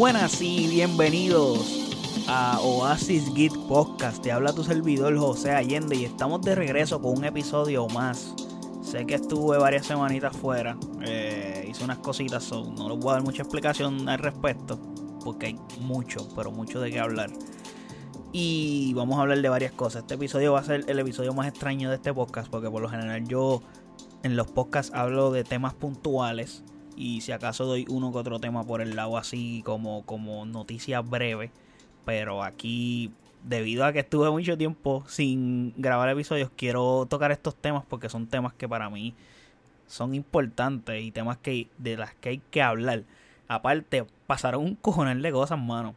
buenas y bienvenidos a Oasis Git Podcast. Te habla tu servidor José Allende y estamos de regreso con un episodio más. Sé que estuve varias semanitas fuera, eh, hice unas cositas, no les voy a dar mucha explicación al respecto, porque hay mucho, pero mucho de qué hablar. Y vamos a hablar de varias cosas. Este episodio va a ser el episodio más extraño de este podcast, porque por lo general yo en los podcasts hablo de temas puntuales y si acaso doy uno que otro tema por el lado así como, como noticias breves. Pero aquí, debido a que estuve mucho tiempo sin grabar episodios, quiero tocar estos temas porque son temas que para mí son importantes y temas que de las que hay que hablar. Aparte, pasaron un cojonal de cosas, mano.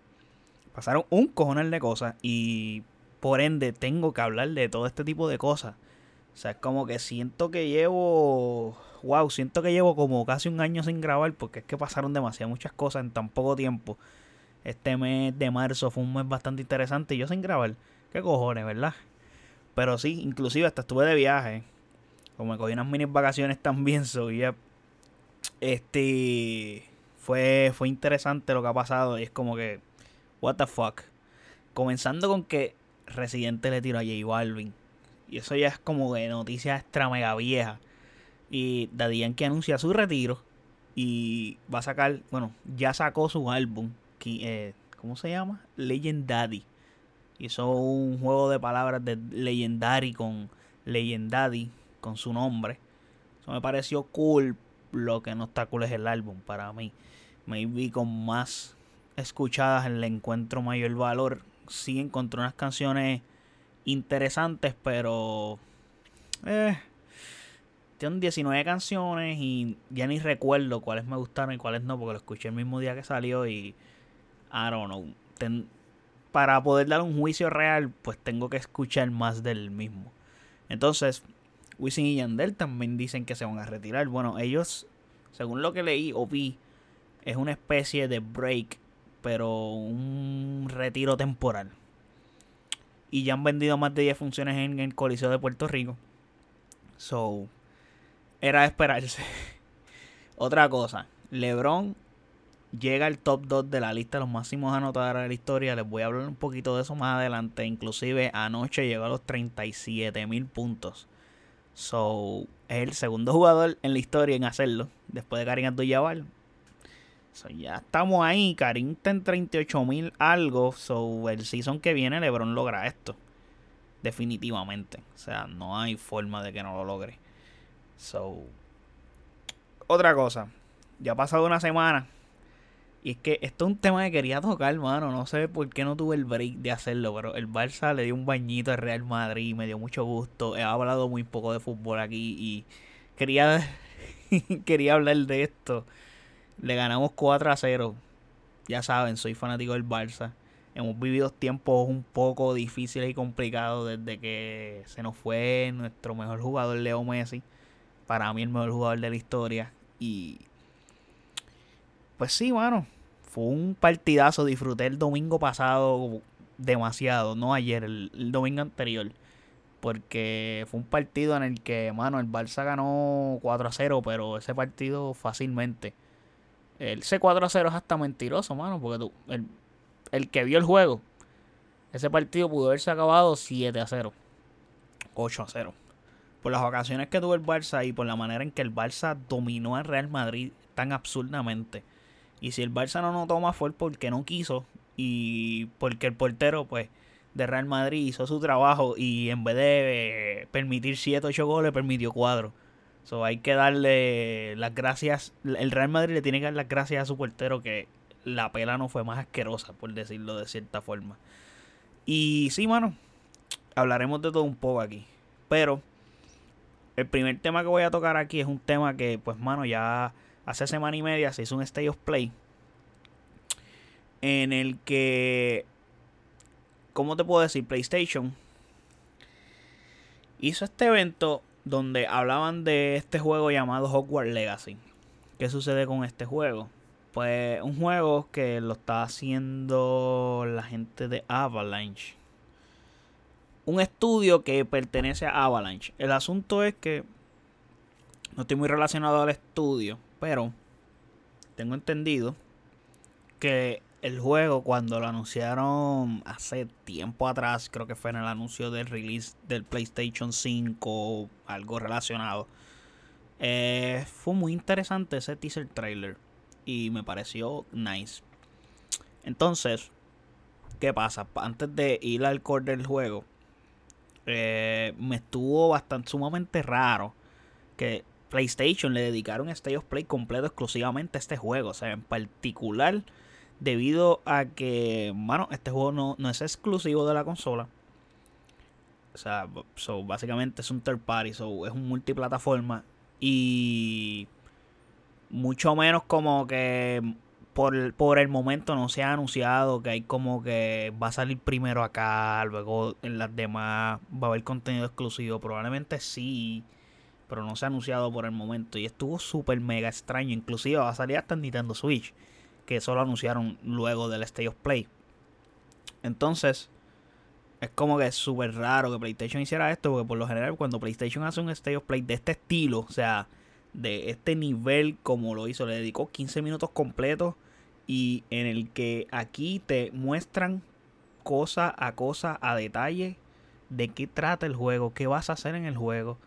Pasaron un cojonal de cosas y por ende tengo que hablar de todo este tipo de cosas. O sea, es como que siento que llevo. Wow, siento que llevo como casi un año sin grabar porque es que pasaron demasiadas muchas cosas en tan poco tiempo. Este mes de marzo fue un mes bastante interesante y yo sin grabar. ¿Qué cojones, verdad? Pero sí, inclusive hasta estuve de viaje. Como me cogí unas mini vacaciones también, soy Este. Fue, fue interesante lo que ha pasado y es como que. What the fuck. Comenzando con que Residente le tiró a J Balvin y eso ya es como de noticia extra mega vieja. Y Daddy Yankee anuncia su retiro. Y va a sacar, bueno, ya sacó su álbum. Que, eh, ¿Cómo se llama? Legendary. Hizo un juego de palabras de Legendary con Legendary, con su nombre. Eso me pareció cool. Lo que no está cool es el álbum para mí. Maybe con más escuchadas le encuentro mayor valor. Sí encontré unas canciones interesantes, pero... Eh, tienen 19 canciones y ya ni recuerdo cuáles me gustaron y cuáles no, porque lo escuché el mismo día que salió y... I don't know. para poder dar un juicio real, pues tengo que escuchar más del mismo. Entonces, Wisin y Yandel también dicen que se van a retirar. Bueno, ellos, según lo que leí o vi, es una especie de break, pero un retiro temporal y ya han vendido más de 10 funciones en el Coliseo de Puerto Rico. So, era de esperarse. Otra cosa, LeBron llega al top 2 de la lista de los máximos anotadores de la historia. Les voy a hablar un poquito de eso más adelante. Inclusive anoche llegó a los 37 mil puntos. So, es el segundo jugador en la historia en hacerlo. Después de Karim Abdul-Jabbar ya estamos ahí. Karim está en 38 mil algo. So, el season que viene, LeBron logra esto. Definitivamente. O sea, no hay forma de que no lo logre. So, otra cosa. Ya ha pasado una semana. Y es que esto es un tema que quería tocar, mano. No sé por qué no tuve el break de hacerlo. Pero el Barça le dio un bañito al Real Madrid. Me dio mucho gusto. He hablado muy poco de fútbol aquí. Y quería, quería hablar de esto. Le ganamos 4 a 0. Ya saben, soy fanático del Barça. Hemos vivido tiempos un poco difíciles y complicados desde que se nos fue nuestro mejor jugador, Leo Messi. Para mí el mejor jugador de la historia. Y pues sí, mano. Fue un partidazo. Disfruté el domingo pasado demasiado. No ayer, el, el domingo anterior. Porque fue un partido en el que, mano, el Barça ganó 4 a 0. Pero ese partido fácilmente el C4 a 0 es hasta mentiroso, mano, porque tú, el, que vio el juego, ese partido pudo haberse acabado 7 a 0, 8 a 0. Por las ocasiones que tuvo el Barça y por la manera en que el Barça dominó al Real Madrid tan absurdamente. Y si el Barça no notó más fue porque no quiso y porque el portero, pues, de Real Madrid hizo su trabajo y en vez de permitir 7 8 goles, permitió 4. So, hay que darle las gracias. El Real Madrid le tiene que dar las gracias a su portero que la pela no fue más asquerosa, por decirlo de cierta forma. Y sí, mano, hablaremos de todo un poco aquí. Pero el primer tema que voy a tocar aquí es un tema que, pues, mano, ya hace semana y media se hizo un State of Play. En el que, ¿cómo te puedo decir? PlayStation hizo este evento donde hablaban de este juego llamado Hogwarts Legacy. ¿Qué sucede con este juego? Pues un juego que lo está haciendo la gente de Avalanche. Un estudio que pertenece a Avalanche. El asunto es que no estoy muy relacionado al estudio, pero tengo entendido que el juego cuando lo anunciaron hace tiempo atrás, creo que fue en el anuncio del release del PlayStation 5 o algo relacionado. Eh, fue muy interesante ese teaser trailer y me pareció nice. Entonces, ¿qué pasa? Antes de ir al core del juego, eh, me estuvo bastante sumamente raro que PlayStation le dedicaron State of Play completo exclusivamente a este juego. O sea, en particular, debido a que, bueno, este juego no, no es exclusivo de la consola. O sea, so, básicamente es un third party, so, es un multiplataforma. Y mucho menos como que por, por el momento no se ha anunciado que hay como que va a salir primero acá, luego en las demás va a haber contenido exclusivo. Probablemente sí, pero no se ha anunciado por el momento. Y estuvo súper mega extraño. Inclusive va a salir hasta en Nintendo Switch, que solo anunciaron luego del State of Play. Entonces, es como que es súper raro que PlayStation hiciera esto, porque por lo general cuando PlayStation hace un State of Play de este estilo, o sea, de este nivel como lo hizo, le dedicó 15 minutos completos y en el que aquí te muestran cosa a cosa a detalle de qué trata el juego, qué vas a hacer en el juego,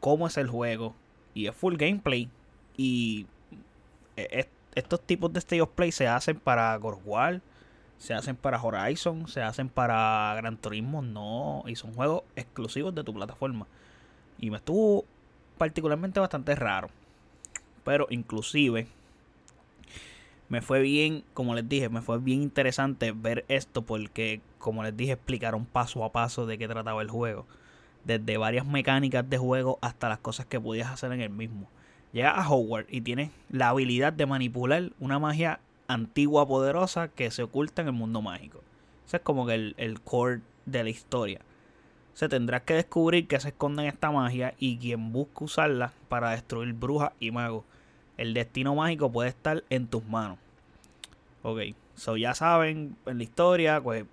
cómo es el juego y es full gameplay y e, estos tipos de stage of play se hacen para God War, se hacen para Horizon, se hacen para Gran Turismo, no, y son juegos exclusivos de tu plataforma. Y me estuvo particularmente bastante raro. Pero inclusive me fue bien, como les dije, me fue bien interesante ver esto porque, como les dije, explicaron paso a paso de qué trataba el juego. Desde varias mecánicas de juego hasta las cosas que podías hacer en el mismo. Llega a Hogwarts y tienes la habilidad de manipular una magia antigua poderosa que se oculta en el mundo mágico. Ese es como que el, el core de la historia se tendrá que descubrir que se esconde en esta magia y quien busca usarla para destruir brujas y magos. El destino mágico puede estar en tus manos. Ok, so ya saben en la historia, pues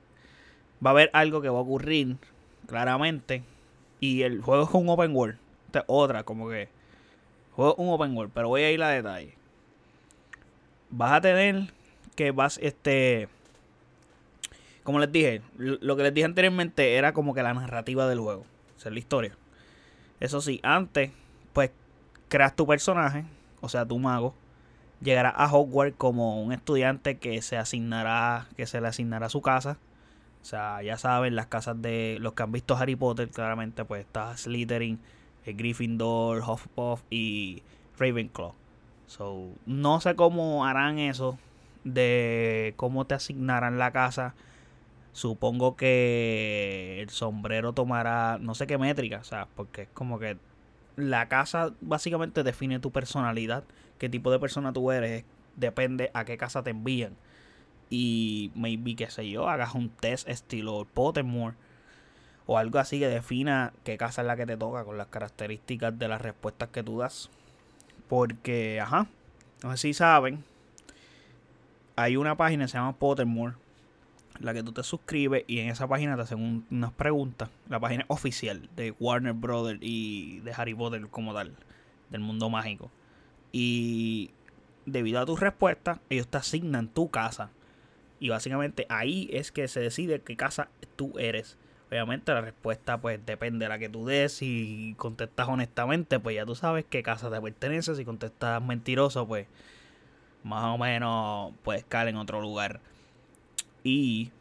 va a haber algo que va a ocurrir claramente. Y el juego es un open world. Otra, como que. Juego un open world, pero voy a ir a detalle. Vas a tener que vas, este como les dije, lo que les dije anteriormente era como que la narrativa del juego, o la historia. Eso sí, antes, pues creas tu personaje, o sea, tu mago, llegará a Hogwarts como un estudiante que se asignará, que se le asignará su casa. O sea, ya saben, las casas de los que han visto Harry Potter, claramente, pues está Slytherin, eh, Gryffindor, Hufflepuff y Ravenclaw. So, no sé cómo harán eso de cómo te asignarán la casa Supongo que el sombrero tomará no sé qué métrica, o sea, porque es como que la casa básicamente define tu personalidad, qué tipo de persona tú eres, depende a qué casa te envían. Y maybe, qué sé yo, hagas un test estilo Pottermore o algo así que defina qué casa es la que te toca con las características de las respuestas que tú das. Porque, ajá, no sé si saben, hay una página que se llama Pottermore la que tú te suscribes y en esa página te hacen unas preguntas. La página oficial de Warner Brothers y de Harry Potter como tal, del mundo mágico. Y debido a tus respuestas, ellos te asignan tu casa. Y básicamente ahí es que se decide qué casa tú eres. Obviamente la respuesta pues depende de la que tú des. Si contestas honestamente, pues ya tú sabes qué casa te pertenece. Si contestas mentiroso, pues más o menos puedes caer en otro lugar. Y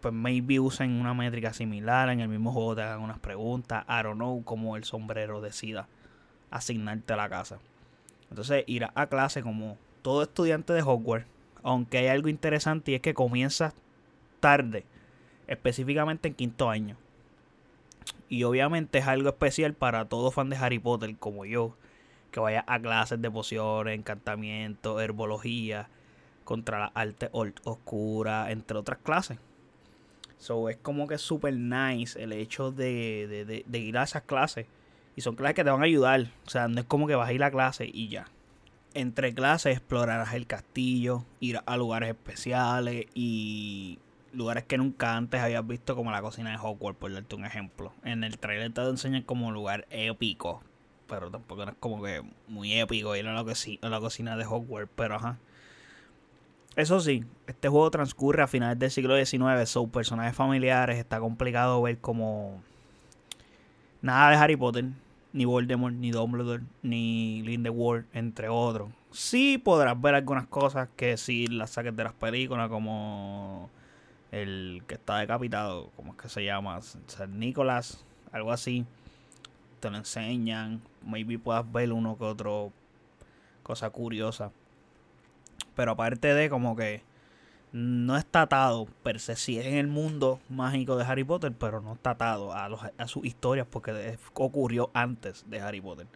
pues maybe usen una métrica similar en el mismo juego te hagan unas preguntas, I don't know, como el sombrero decida asignarte a la casa. Entonces irás a clase como todo estudiante de Hogwarts, aunque hay algo interesante y es que comienzas tarde, específicamente en quinto año. Y obviamente es algo especial para todo fan de Harry Potter como yo, que vaya a clases de pociones, encantamiento, herbología, contra la arte oscura, entre otras clases. So es como que súper nice el hecho de, de, ir a esas clases. Y son clases que te van a ayudar. O sea, no es como que vas a ir a clase y ya. Entre clases explorarás el castillo, ir a lugares especiales y lugares que nunca antes habías visto como la cocina de Hogwarts, por darte un ejemplo. En el trailer te enseñan como lugar épico, pero tampoco es como que muy épico ir a la, a la cocina de Hogwarts, pero ajá. Eso sí, este juego transcurre a finales del siglo XIX, son personajes familiares, está complicado ver como nada de Harry Potter, ni Voldemort, ni Dumbledore, ni Grindelwald, entre otros. Sí podrás ver algunas cosas que si las saques de las películas, como el que está decapitado, como es que se llama? San Nicolás, algo así. Te lo enseñan, maybe puedas ver uno que otro cosa curiosa. Pero aparte de como que no está atado, per se sí es en el mundo mágico de Harry Potter, pero no está atado a, a sus historias porque ocurrió antes de Harry Potter.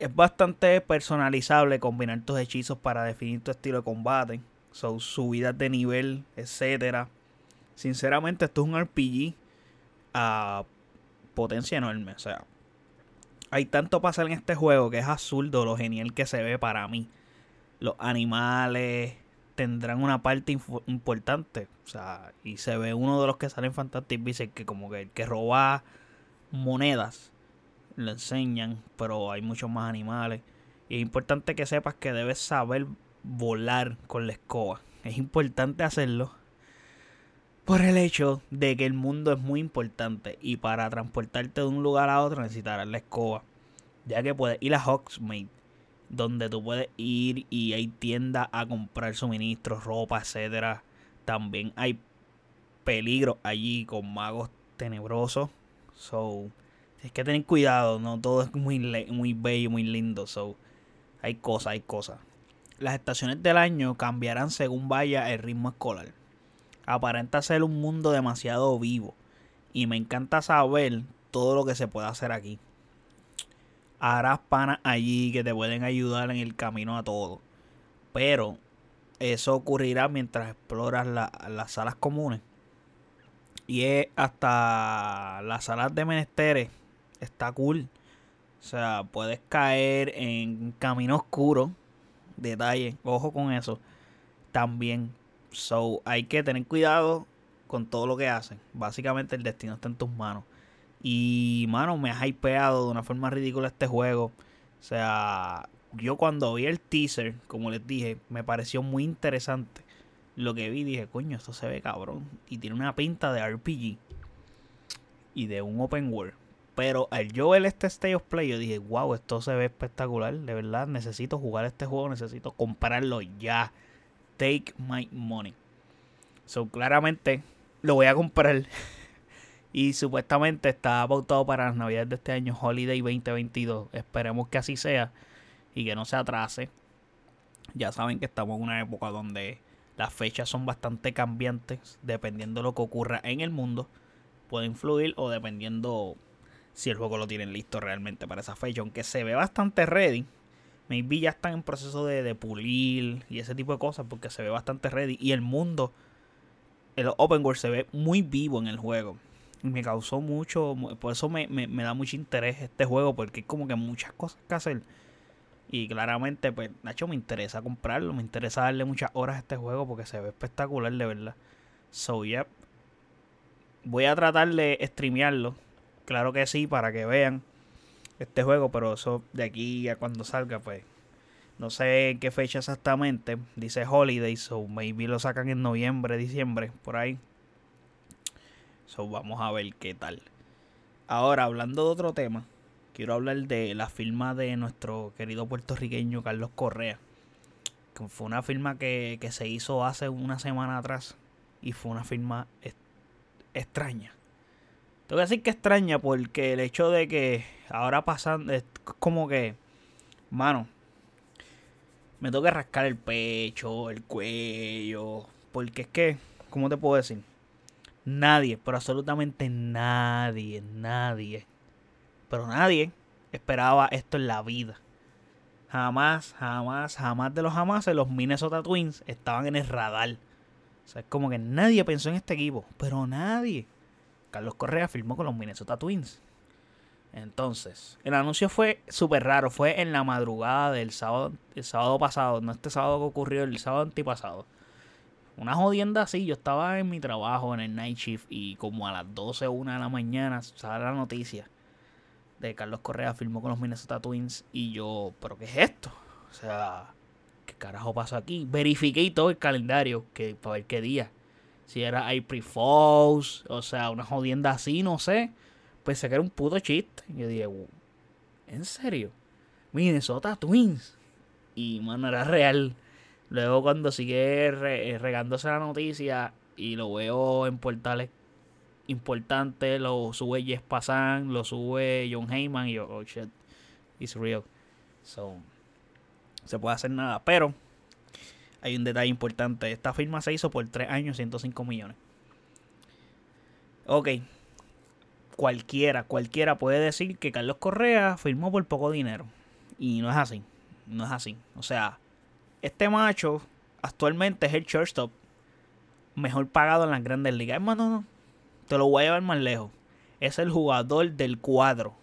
Es bastante personalizable combinar tus hechizos para definir tu estilo de combate, son subidas de nivel, etcétera. Sinceramente, esto es un RPG a potencia enorme. O sea, hay tanto pasar en este juego que es absurdo lo genial que se ve para mí los animales tendrán una parte importante. O sea, y se ve uno de los que salen Fantastic Beasts, que como que el que roba monedas, le enseñan, pero hay muchos más animales. Y es importante que sepas que debes saber volar con la escoba. Es importante hacerlo por el hecho de que el mundo es muy importante y para transportarte de un lugar a otro necesitarás la escoba. Ya que puedes ir a Hogsmeade donde tú puedes ir y hay tiendas a comprar suministros, ropa, etcétera. También hay peligro allí con magos tenebrosos. So, hay que tener cuidado, no todo es muy, muy bello, muy lindo. So, hay cosas, hay cosas. Las estaciones del año cambiarán según vaya el ritmo escolar. Aparenta ser un mundo demasiado vivo y me encanta saber todo lo que se puede hacer aquí harás panas allí que te pueden ayudar en el camino a todo. Pero eso ocurrirá mientras exploras las salas comunes. Y es hasta las salas de menesteres. Está cool. O sea, puedes caer en camino oscuro. Detalle, ojo con eso. También. So, hay que tener cuidado con todo lo que hacen. Básicamente el destino está en tus manos. Y, mano, me ha hypeado de una forma ridícula este juego. O sea, yo cuando vi el teaser, como les dije, me pareció muy interesante. Lo que vi, dije, coño, esto se ve cabrón. Y tiene una pinta de RPG. Y de un open world. Pero al yo ver este State of Play, yo dije, wow, esto se ve espectacular. De verdad, necesito jugar este juego, necesito comprarlo ya. Take my money. So, claramente, lo voy a comprar. Y supuestamente está pautado para las navidades de este año, Holiday 2022. Esperemos que así sea y que no se atrase. Ya saben que estamos en una época donde las fechas son bastante cambiantes, dependiendo de lo que ocurra en el mundo. Puede influir o dependiendo si el juego lo tienen listo realmente para esa fecha. Aunque se ve bastante ready. Maybe ya están en proceso de, de pulir y ese tipo de cosas porque se ve bastante ready. Y el mundo, el open world se ve muy vivo en el juego me causó mucho, por eso me, da mucho interés este juego, porque hay como que muchas cosas que hacer. Y claramente, pues, Nacho, me interesa comprarlo, me interesa darle muchas horas a este juego porque se ve espectacular, de verdad. So, yeah. Voy a tratar de streamearlo, claro que sí, para que vean este juego, pero eso de aquí a cuando salga, pues, no sé en qué fecha exactamente. Dice Holiday, so maybe lo sacan en noviembre, diciembre, por ahí. So, vamos a ver qué tal. Ahora, hablando de otro tema, quiero hablar de la firma de nuestro querido puertorriqueño Carlos Correa. Que fue una firma que, se hizo hace una semana atrás. Y fue una firma extraña. Tengo que decir que extraña porque el hecho de que ahora pasan, es como que, mano, me tengo que rascar el pecho, el cuello, porque es que, ¿cómo te puedo decir? Nadie, pero absolutamente nadie, nadie, pero nadie esperaba esto en la vida. Jamás, jamás, jamás de los jamás los Minnesota Twins estaban en el radar. O sea, es como que nadie pensó en este equipo, pero nadie. Carlos Correa firmó con los Minnesota Twins. Entonces, el anuncio fue súper raro. Fue en la madrugada del sábado, el sábado pasado, no este sábado que ocurrió, el sábado antipasado. Una jodienda así, yo estaba en mi trabajo en el night shift y como a las 12 o 1 de la mañana sale la noticia de Carlos Correa firmó con los Minnesota Twins y yo, pero ¿qué es esto? O sea, ¿qué carajo pasó aquí? Verifiqué todo el calendario que, para ver qué día. Si era April Falls, o sea, una jodienda así, no sé. Pensé que era un puto chiste. Yo dije, ¿en serio? Minnesota Twins. Y, mano, era real. Luego cuando sigue regándose la noticia y lo veo en portales importantes, lo sube Jess Passan, lo sube John Heyman y yo, oh shit, it's real. So, se puede hacer nada. Pero hay un detalle importante. Esta firma se hizo por 3 años, 105 millones. Ok. Cualquiera, cualquiera puede decir que Carlos Correa firmó por poco dinero. Y no es así. No es así. O sea, este macho actualmente es el shortstop mejor pagado en las grandes ligas. Hermano, no. Te lo voy a llevar más lejos. Es el jugador del cuadro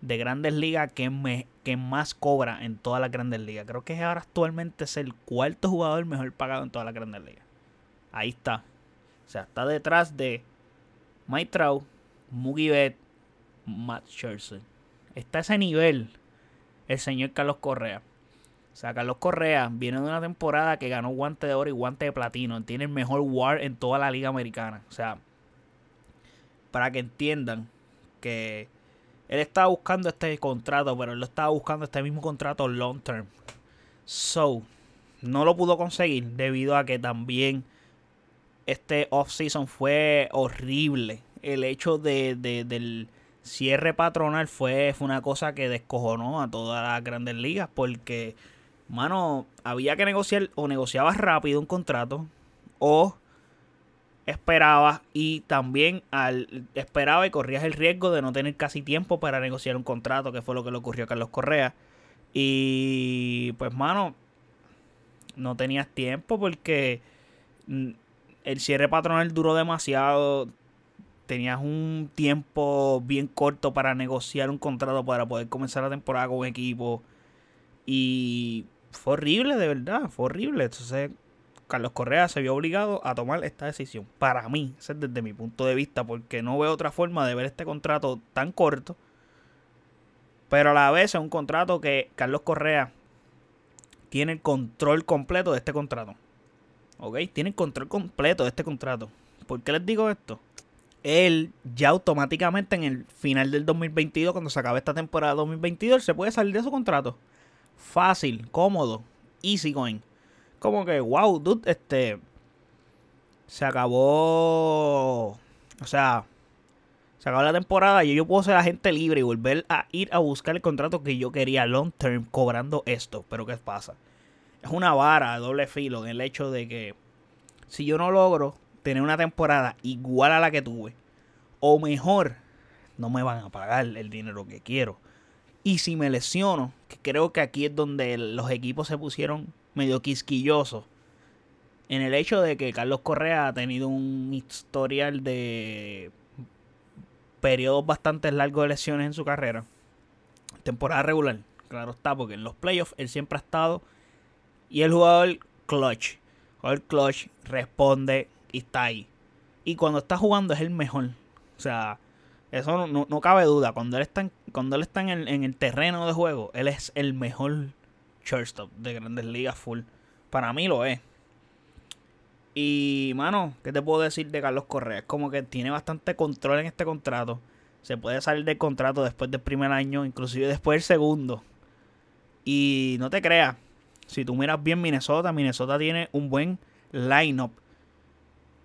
de grandes ligas que, me, que más cobra en todas las grandes ligas. Creo que ahora actualmente es el cuarto jugador mejor pagado en todas las grandes ligas. Ahí está. O sea, está detrás de Mike Trout, Mookie Betts, Matt Scherzer. Está a ese nivel el señor Carlos Correa. O sea, Carlos Correa viene de una temporada que ganó guante de oro y guante de platino. Tiene el mejor WAR en toda la liga americana. O sea, para que entiendan que él estaba buscando este contrato, pero él lo estaba buscando este mismo contrato long term. So, no lo pudo conseguir debido a que también este off-season fue horrible. El hecho de, del cierre patronal fue, fue una cosa que descojonó a todas las grandes ligas porque, mano, había que negociar o negociabas rápido un contrato o esperaba y también al esperaba y corrías el riesgo de no tener casi tiempo para negociar un contrato, que fue lo que le ocurrió a Carlos Correa. Y pues mano, no tenías tiempo porque el cierre patronal duró demasiado. Tenías un tiempo bien corto para negociar un contrato para poder comenzar la temporada con un equipo. Y fue horrible, de verdad, fue horrible. Entonces, Carlos Correa se vio obligado a tomar esta decisión. Para mí, es desde mi punto de vista, porque no veo otra forma de ver este contrato tan corto. Pero a la vez es un contrato que Carlos Correa tiene el control completo de este contrato. ¿Ok? Tiene el control completo de este contrato. ¿Por qué les digo esto? Él ya automáticamente en el final del 2022, cuando se acabe esta temporada 2022, se puede salir de su contrato. Fácil, cómodo, easy going como que, wow, dude, este. Se acabó. O sea, se acabó la temporada y yo puedo ser agente libre y volver a ir a buscar el contrato que yo quería long term cobrando esto. Pero ¿qué pasa? Es una vara de doble filo en el hecho de que si yo no logro tener una temporada igual a la que tuve, o mejor, no me van a pagar el dinero que quiero. Y si me lesiono, que creo que aquí es donde los equipos se pusieron medio quisquilloso en el hecho de que Carlos Correa ha tenido un historial de periodos bastante largos de lesiones en su carrera. Temporada regular, claro está, porque en los playoffs él siempre ha estado y el jugador clutch. El jugador clutch responde y está ahí. Y cuando está jugando es el mejor. O sea, eso no, cabe duda. Cuando él está, en, cuando él está en el, en el terreno de juego, él es el mejor shortstop de grandes ligas full. Para mí lo es. Y, mano, ¿qué te puedo decir de Carlos Correa? Es como que tiene bastante control en este contrato. Se puede salir del contrato después del primer año, inclusive después del segundo. Y no te creas, si tú miras bien Minnesota, Minnesota tiene un buen lineup.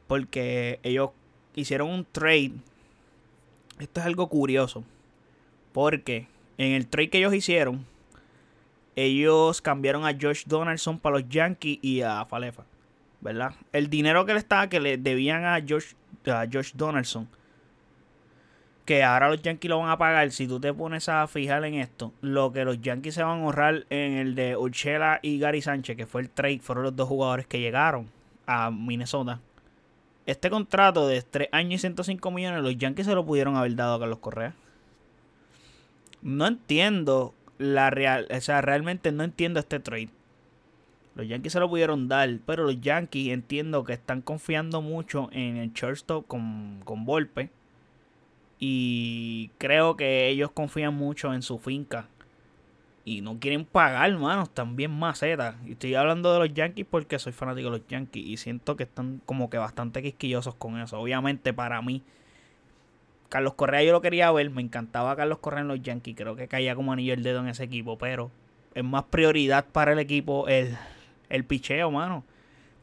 Porque ellos hicieron un trade. Esto es algo curioso. Porque en el trade que ellos hicieron, ellos cambiaron a Josh Donaldson para los Yankees y a Falefa, ¿verdad? El dinero que le estaba, que le debían a Josh, a Josh Donaldson, que ahora los Yankees lo van a pagar, si tú te pones a fijar en esto, lo que los Yankees se van a ahorrar en el de Urchela y Gary Sánchez, que fue el trade, fueron los dos jugadores que llegaron a Minnesota. Este contrato de 3 años y 105 millones, los Yankees se lo pudieron haber dado a Carlos Correa. No entiendo la real, o sea, realmente no entiendo este trade. Los Yankees se lo pudieron dar, pero los Yankees entiendo que están confiando mucho en el shortstop con, con Volpe. Y creo que ellos confían mucho en su finca. Y no quieren pagar, mano. Están bien macetas. Y estoy hablando de los Yankees porque soy fanático de los Yankees. Y siento que están como que bastante quisquillosos con eso. Obviamente, para mí, Carlos Correa yo lo quería ver. Me encantaba Carlos Correa en los Yankees. Creo que caía como anillo el dedo en ese equipo. Pero es más prioridad para el equipo el, el picheo, mano.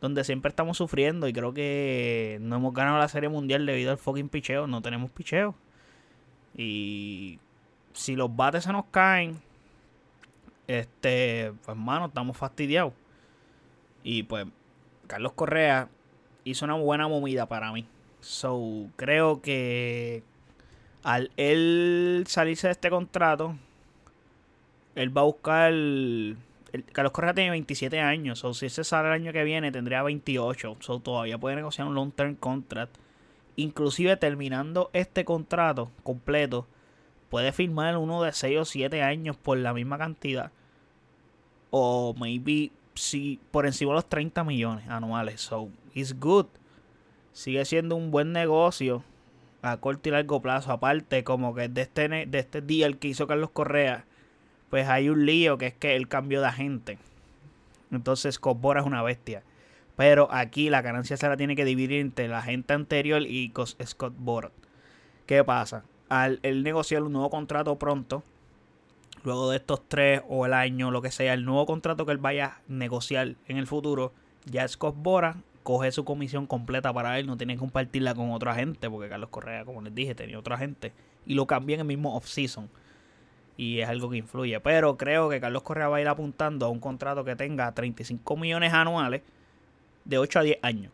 Donde siempre estamos sufriendo. Y creo que no hemos ganado la Serie Mundial debido al fucking picheo. No tenemos picheo. Y si los bates se nos caen este, pues mano, estamos fastidiados. Y pues, Carlos Correa hizo una buena movida para mí. So, creo que al él salirse de este contrato, él va a buscar. El, Carlos Correa tiene 27 años. So, si ese sale el año que viene, tendría 28. So, todavía puede negociar un long term contract. Inclusive terminando este contrato completo, puede firmar uno de 6 o 7 años por la misma cantidad. O maybe si por encima de los 30 millones anuales. So, it's good. Sigue siendo un buen negocio a corto y largo plazo. Aparte, como que de este, de este día el que hizo Carlos Correa, pues hay un lío que es que el cambio de agente. Entonces, Scott Bora es una bestia. Pero aquí la ganancia se la tiene que dividir entre la agente anterior y Scott Bora. ¿Qué pasa? al negociar un nuevo contrato pronto, luego de estos tres o el año, lo que sea, el nuevo contrato que él vaya a negociar en el futuro, ya Scott Bora coge su comisión completa para él, no tiene que compartirla con otra gente, porque Carlos Correa, como les dije, tenía otra gente, y lo cambia en el mismo off-season. Y es algo que influye. Pero creo que Carlos Correa va a ir apuntando a un contrato que tenga 35 millones anuales de 8 a 10 años.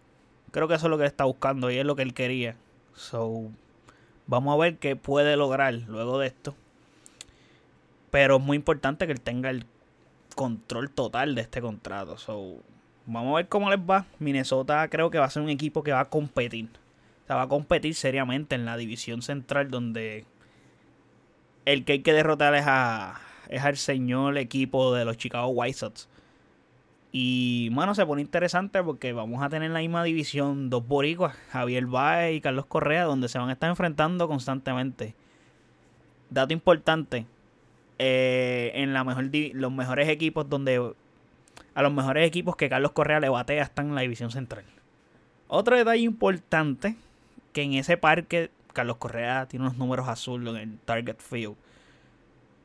Creo que eso es lo que él está buscando y es lo que él quería. So, Vamos a ver qué puede lograr luego de esto. Pero es muy importante que él tenga el control total de este contrato. So, vamos a ver cómo les va. Minnesota creo que va a ser un equipo que va a competir. O sea, va a competir seriamente en la división central donde el que hay que derrotar es, a, es al señor equipo de los Chicago White Sox. Y, bueno, se pone interesante porque vamos a tener la misma división, dos boricuas, Javier Baez y Carlos Correa, donde se van a estar enfrentando constantemente. Dato importante, eh, en la mejor los mejores equipos donde... A los mejores equipos que Carlos Correa le batea están en la división central. Otro detalle importante, que en ese parque Carlos Correa tiene unos números azules en el Target Field.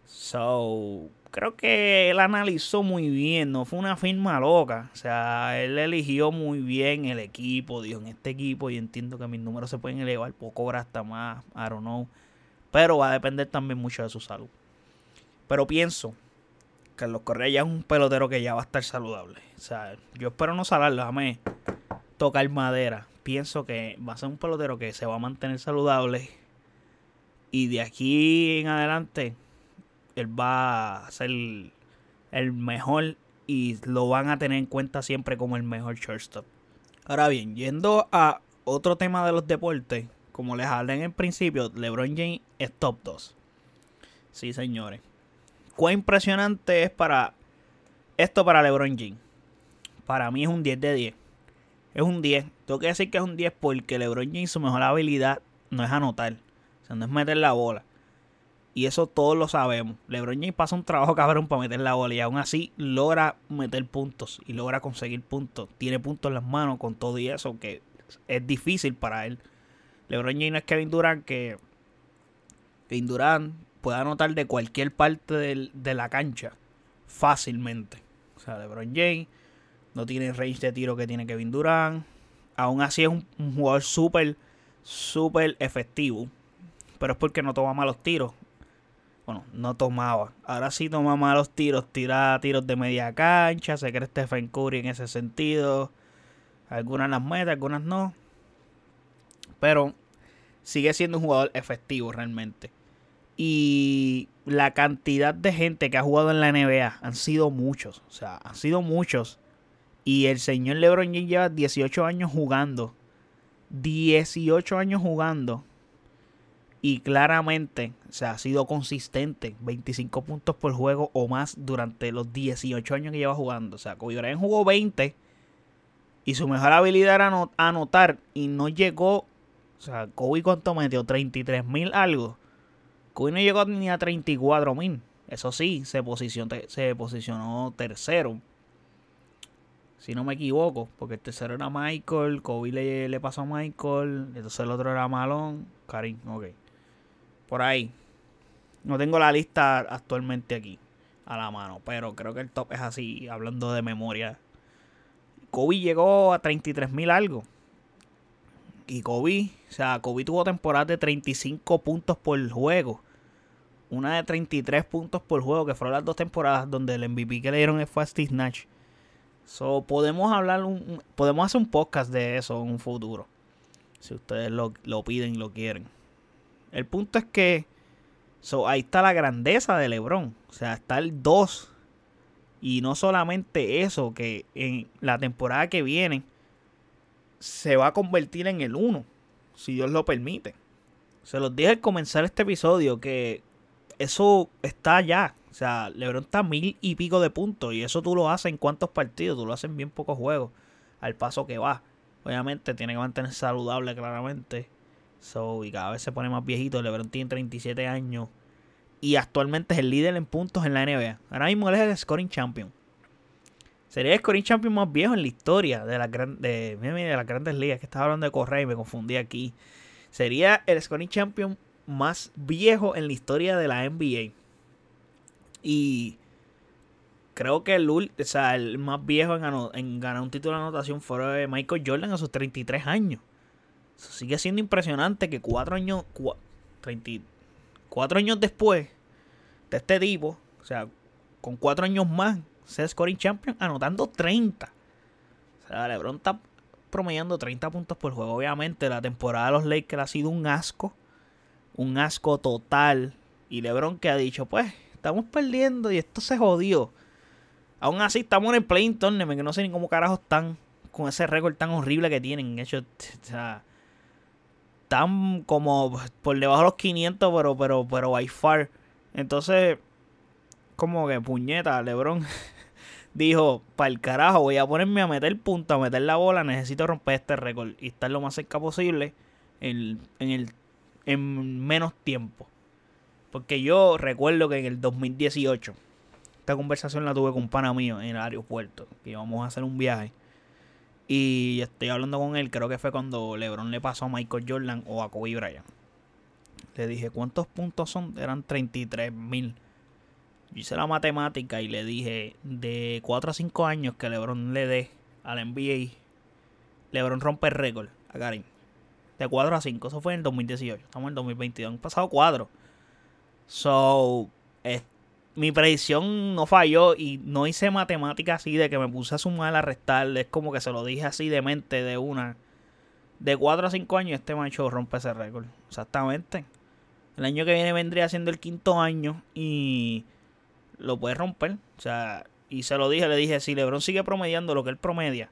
So, creo que él analizó muy bien, no fue una firma loca. O sea, él eligió muy bien el equipo, dijo en este equipo y entiendo que mis números se pueden elevar, poco hasta más, I don't know. Pero va a depender también mucho de su salud. Pero pienso que los Correa ya es un pelotero que ya va a estar saludable. O sea, yo espero no salarlo, déjame tocar madera. Pienso que va a ser un pelotero que se va a mantener saludable. Y de aquí en adelante él va a ser el mejor y lo van a tener en cuenta siempre como el mejor shortstop. Ahora bien, yendo a otro tema de los deportes, como les hablé en el principio, LeBron James es top 2. Sí, señores. Cuán impresionante es para esto para LeBron James. Para mí es un 10 de 10. Es un 10. Tengo que decir que es un 10 porque LeBron James su mejor habilidad no es anotar. O sea, no es meter la bola. Y eso todos lo sabemos. LeBron James pasa un trabajo cabrón para meter la bola y aún así logra meter puntos y logra conseguir puntos. Tiene puntos en las manos con todo y eso que es difícil para él. LeBron James no es Kevin Durant que Kevin Durant puede anotar de cualquier parte de la cancha fácilmente. O sea, LeBron James no tiene el range de tiro que tiene Kevin Durant. Aún así es un, un jugador súper, súper efectivo. Pero es porque no toma malos tiros bueno, no tomaba. Ahora sí toma malos tiros, tira tiros de media cancha, se cree Stephen Curry en ese sentido. Algunas las mete, algunas no. Pero sigue siendo un jugador efectivo realmente. Y la cantidad de gente que ha jugado en la NBA han sido muchos. O sea, han sido muchos. Y el señor LeBron James lleva 18 años jugando. 18 años jugando y claramente se ha sido consistente, 25 puntos por juego o más durante los 18 años que lleva jugando. O sea, Kobe Bryant jugó 20 y su mejor habilidad era anotar y no llegó, o sea, Kobe cuánto metió, 33 mil algo. Kobe no llegó ni a 34 mil. Eso sí, se posicionó, se posicionó tercero. Si no me equivoco, porque el tercero era Michael, Kobe le, le pasó a Michael, entonces el otro era Malone, Karim, ok. Por ahí. No tengo la lista actualmente aquí a la mano, pero creo que el top es así, hablando de memoria. Kobe llegó a 33 mil algo. Y Kobe, o sea, Kobe tuvo temporada de 35 puntos por juego. Una de 33 puntos por juego, que fueron las dos temporadas donde el MVP que le dieron fue a Steve Nash. So, podemos hablar, un, podemos hacer un podcast de eso en un futuro. Si ustedes lo, lo piden y lo quieren. El punto es que so, ahí está la grandeza de LeBron. O sea, está el 2. Y no solamente eso, que en la temporada que viene se va a convertir en el 1. Si Dios lo permite. Se los dije al comenzar este episodio que eso está ya. O sea, LeBron está mil y pico de puntos. Y eso tú lo haces en cuántos partidos. Tú lo haces en bien pocos juegos. Al paso que va. Obviamente tiene que mantenerse saludable claramente. So, y cada vez se pone más viejito. LeBron tiene 37 años. Y actualmente es el líder en puntos en la NBA. Ahora mismo él es el scoring champion. Sería el scoring champion más viejo en la historia de, la gran, de, de las grandes ligas. Que estaba hablando de Correa y me confundí aquí. Sería el scoring champion más viejo en la historia de la NBA. Y creo que el, o sea, el más viejo en, ganar un título de anotación fue Michael Jordan a sus 33 años. sigue siendo impresionante que cuatro años, cuatro años después de este tipo, o sea, con cuatro años más, sea scoring champion anotando 30. O sea, LeBron está promediando 30 puntos por juego. Obviamente, la temporada de los Lakers ha sido un asco. Un asco total. Y LeBron que ha dicho, pues, estamos perdiendo y esto se jodió. Aún así, estamos en el playing tournament, que no sé ni cómo carajos están con ese récord tan horrible que tienen. Hecho, o sea, como por debajo de los 500, pero, pero, pero by far. Entonces, como que puñeta, LeBron dijo, para el carajo, voy a ponerme a meter punto, a meter la bola, necesito romper este récord y estar lo más cerca posible en, en, el, en menos tiempo. Porque yo recuerdo que en el 2018, esta conversación la tuve con un pana mío en el aeropuerto, que íbamos a hacer un viaje. Y estoy hablando con él, creo que fue cuando LeBron le pasó a Michael Jordan o a Kobe Bryant. Le dije, ¿cuántos puntos son? Eran 33 mil. Yo hice la matemática y le dije, de 4 a 5 años que LeBron le dé al NBA, LeBron rompe el récord a Karim. De 4 a 5, eso fue en el 2018. Estamos en el 2022, han pasado 4. So, mi predicción no falló y no hice matemática así de que me puse a sumar, a restar. Es como que se lo dije así de mente de una. De 4 a 5 años este macho rompe ese récord. Exactamente. El año que viene vendría siendo el quinto año y lo puede romper. O sea, y se lo dije, le dije, si LeBron sigue promediando lo que él promedia,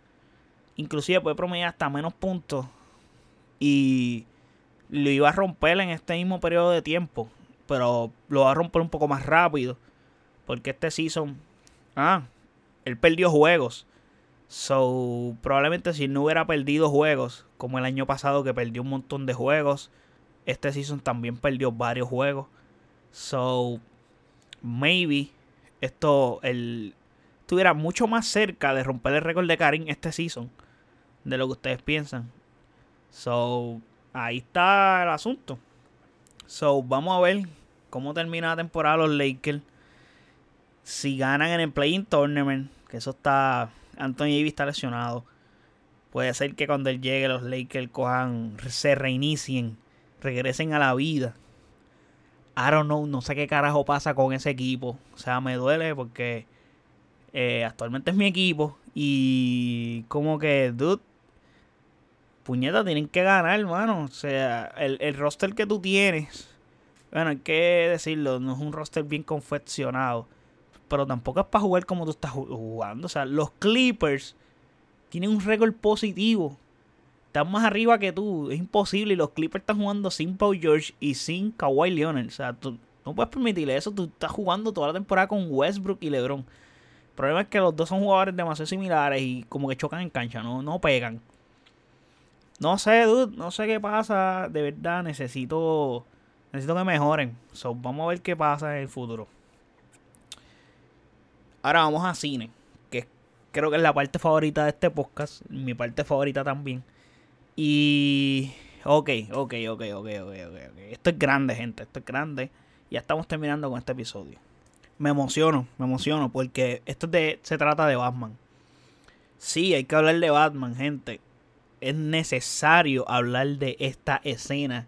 inclusive puede promediar hasta menos puntos y lo iba a romper en este mismo periodo de tiempo, pero lo va a romper un poco más rápido porque este season, ah, él perdió juegos. So, probablemente si no hubiera perdido juegos, como el año pasado que perdió un montón de juegos, este season también perdió varios juegos. So, maybe esto el, estuviera mucho más cerca de romper el récord de Karim este season de lo que ustedes piensan. So, ahí está el asunto. So, vamos a ver cómo termina la temporada los Lakers. Si ganan en el Playing Tournament, que eso está. Anthony Davis está lesionado. Puede ser que cuando él llegue, los Lakers cojan, se reinicien, regresen a la vida. I don't know, no sé qué carajo pasa con ese equipo. O sea, me duele porque eh, actualmente es mi equipo. Y como que, dude, puñeta, tienen que ganar, hermano. O sea, el, el roster que tú tienes, bueno, hay que decirlo, no es un roster bien confeccionado. Pero tampoco es para jugar como tú estás jugando. O sea, los Clippers tienen un récord positivo están más arriba que tú. Es imposible. Y los Clippers están jugando sin Paul George y sin Kawhi Leonard. O sea, tú no puedes permitirle eso. Tú estás jugando toda la temporada con Westbrook y LeBron. El problema es que los dos son jugadores demasiado similares y como que chocan en cancha, no, no pegan. No sé, dude, no sé qué pasa. De verdad, necesito necesito que mejoren. So, vamos a ver qué pasa en el futuro. Ahora vamos a cine, que creo que es la parte favorita de este podcast, mi parte favorita también. Y... Ok, ok, ok, ok, ok, ok. Esto es grande, gente, esto es grande. Ya estamos terminando con este episodio. Me emociono, me emociono, porque esto de, se trata de Batman. Sí, hay que hablar de Batman, gente. Es necesario hablar de esta escena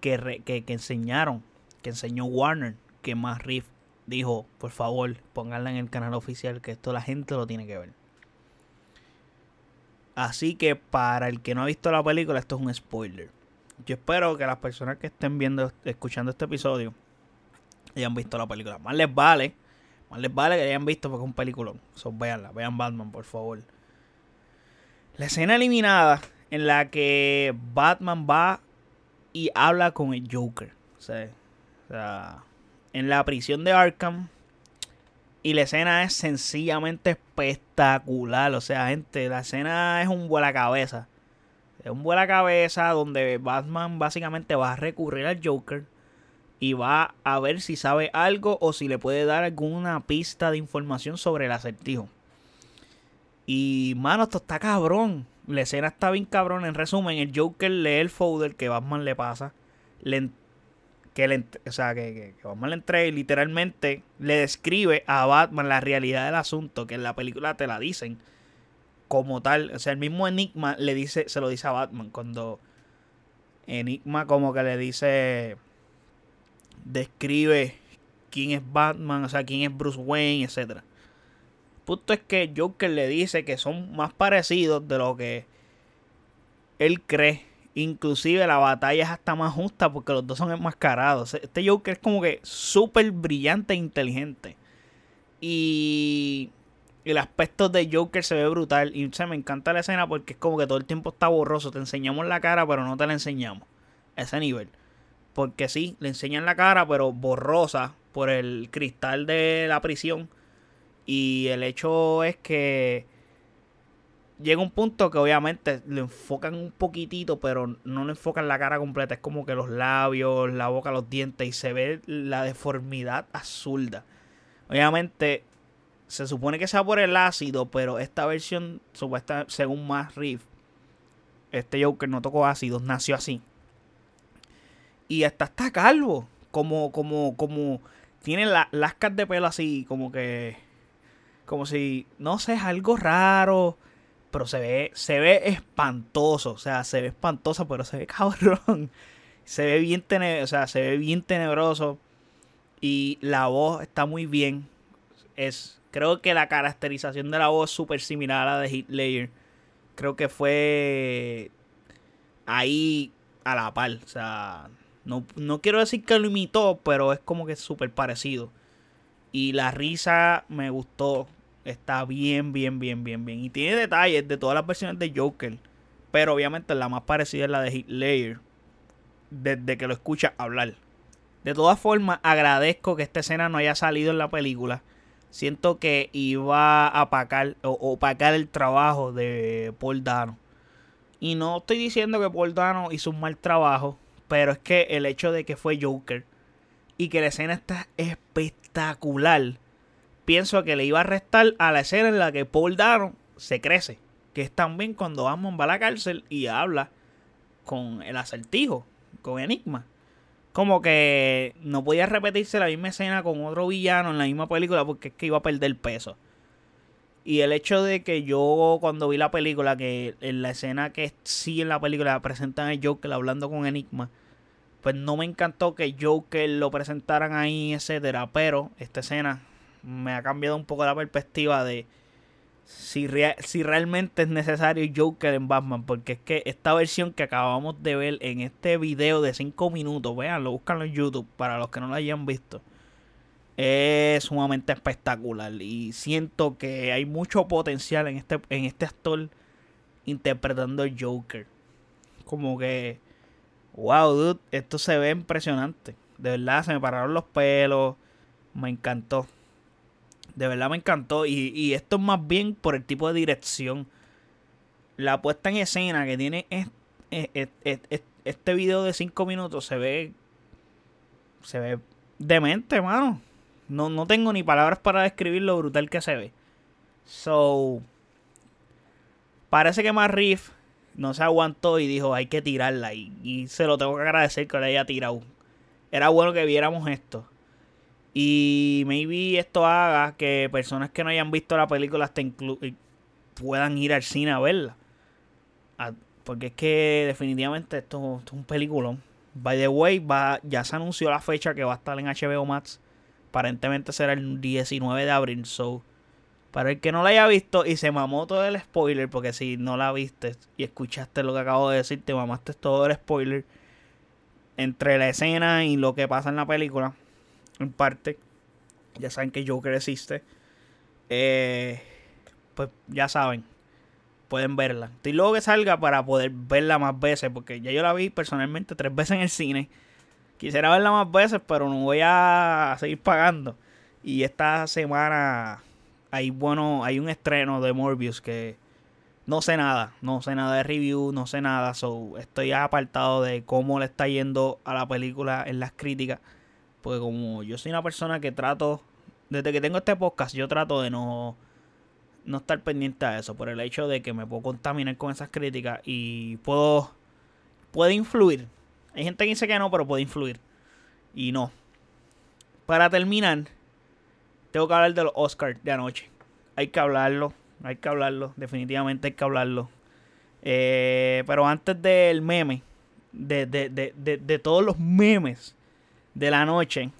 que, que, que enseñaron, que enseñó Warner, que más Riff dijo, por favor, pónganla en el canal oficial, que esto la gente lo tiene que ver. Así que para el que no ha visto la película, esto es un spoiler. Yo espero que las personas que estén viendo, escuchando este episodio, hayan visto la película. Más les vale, más les vale que hayan visto porque es un peliculón. So, vean Batman, por favor. La escena eliminada en la que Batman va y habla con el Joker. O sea, o sea en la prisión de Arkham. Y la escena es sencillamente espectacular. O sea, gente, la escena es un vuela cabeza. Es un vuela cabeza donde Batman básicamente va a recurrir al Joker. Y va a ver si sabe algo o si le puede dar alguna pista de información sobre el acertijo. Y, mano, esto está cabrón. La escena está bien cabrón. En resumen, el Joker lee el folder que Batman le pasa. Le que le, o sea, que, que, Batman le entrega y literalmente le describe a Batman la realidad del asunto, que en la película te la dicen como tal. O sea, el mismo Enigma le dice, se lo dice a Batman cuando Enigma como que le dice, describe quién es Batman, o sea, quién es Bruce Wayne, etc. Punto es que Joker le dice que son más parecidos de lo que él cree Inclusive la batalla es hasta más justa porque los dos son enmascarados. Este Joker es como que súper brillante e inteligente. Y el aspecto de Joker se ve brutal. Y se me encanta la escena porque es como que todo el tiempo está borroso. Te enseñamos la cara, pero no te la enseñamos. ese nivel. Porque sí, le enseñan la cara, pero borrosa por el cristal de la prisión. Y el hecho es que llega un punto que obviamente lo enfocan un poquitito, pero no le enfocan la cara completa. Es como que los labios, la boca, los dientes y se ve la deformidad absurda. Obviamente se supone que sea por el ácido, pero esta versión, supuesta, según más Riff, este Joker no tocó ácido, nació así. Y hasta está calvo. Como, como, como. Tiene las lascas de pelo así, como que. Como si. No sé, es algo raro pero se ve, se ve espantoso, o sea, se ve espantoso, pero se ve cabrón. Se ve bien tenebroso, o sea, se ve bien tenebroso y la voz está muy bien. Es creo que la caracterización de la voz es súper similar a la de Hitler. Creo que fue ahí a la par, o sea, no, no quiero decir que lo imitó, pero es como que súper parecido. Y la risa me gustó está bien, bien, bien, bien, bien. Y tiene detalles de todas las versiones de Joker. Pero obviamente la más parecida es la de Hitler. Desde que lo escucha hablar. De todas formas, agradezco que esta escena no haya salido en la película. Siento que iba a opacar, o, opacar el trabajo de Paul Dano. Y no estoy diciendo que Paul Dano hizo un mal trabajo. Pero es que el hecho de que fue Joker. Y que la escena está espectacular pienso que le iba a restar a la escena en la que Paul Dano se crece. Que es también cuando Batman va a la cárcel y habla con el acertijo, con Enigma. Como que no podía repetirse la misma escena con otro villano en la misma película porque es que iba a perder peso. Y el hecho de que yo cuando vi la película, que en la escena que sí en la película presentan a Joker hablando con Enigma, pues no me encantó que Joker lo presentaran ahí, etcétera. Pero esta escena me ha cambiado un poco la perspectiva de si, si realmente es necesario Joker en Batman. Porque es que esta versión que acabamos de ver en este video de 5 minutos, veanlo, búscanlo en YouTube para los que no lo hayan visto. Es sumamente espectacular. Y siento que hay mucho potencial en este, en este actor interpretando Joker. Como que, wow, dude, esto se ve impresionante. De verdad, se me pararon los pelos. Me encantó. De verdad me encantó. Y, esto es más bien por el tipo de dirección. La puesta en escena que tiene este, video de 5 minutos se ve. Se ve demente, mano. No, no tengo ni palabras para describir lo brutal que se ve. So, parece que más Riff no se aguantó y dijo hay que tirarla. Y, y se lo tengo que agradecer que le haya tirado. Era bueno que viéramos esto. Y maybe esto haga que personas que no hayan visto la película hasta eh, puedan ir al cine a verla. porque es que definitivamente esto, es un peliculón. By the way, va, ya se anunció la fecha que va a estar en HBO Max. Aparentemente será el 19 de abril. So, para el que no la haya visto y se mamó todo el spoiler, porque si no la viste y escuchaste lo que acabo de decir, te mamaste todo el spoiler entre la escena y lo que pasa en la película en parte. Ya saben que Joker existe. Eh, pues ya saben. Pueden verla. Estoy luego que salga para poder verla más veces. Porque ya yo la vi personalmente tres veces en el cine. Quisiera verla más veces, pero no voy a seguir pagando. Y esta semana hay bueno, hay un estreno de Morbius que no sé nada, no sé nada de review, no sé nada, so estoy apartado de cómo le está yendo a la película en las críticas. Porque como yo soy una persona que trato, desde que tengo este podcast, yo trato de no, no estar pendiente a eso. Por el hecho de que me puedo contaminar con esas críticas y puedo, puede influir. Hay gente que dice que no, pero puede influir. Y no. Para terminar, tengo que hablar de los Oscars de anoche. Hay que hablarlo, hay que hablarlo, definitivamente hay que hablarlo. Eh, pero antes del meme, de, de, de, de, todos los memes de la noche,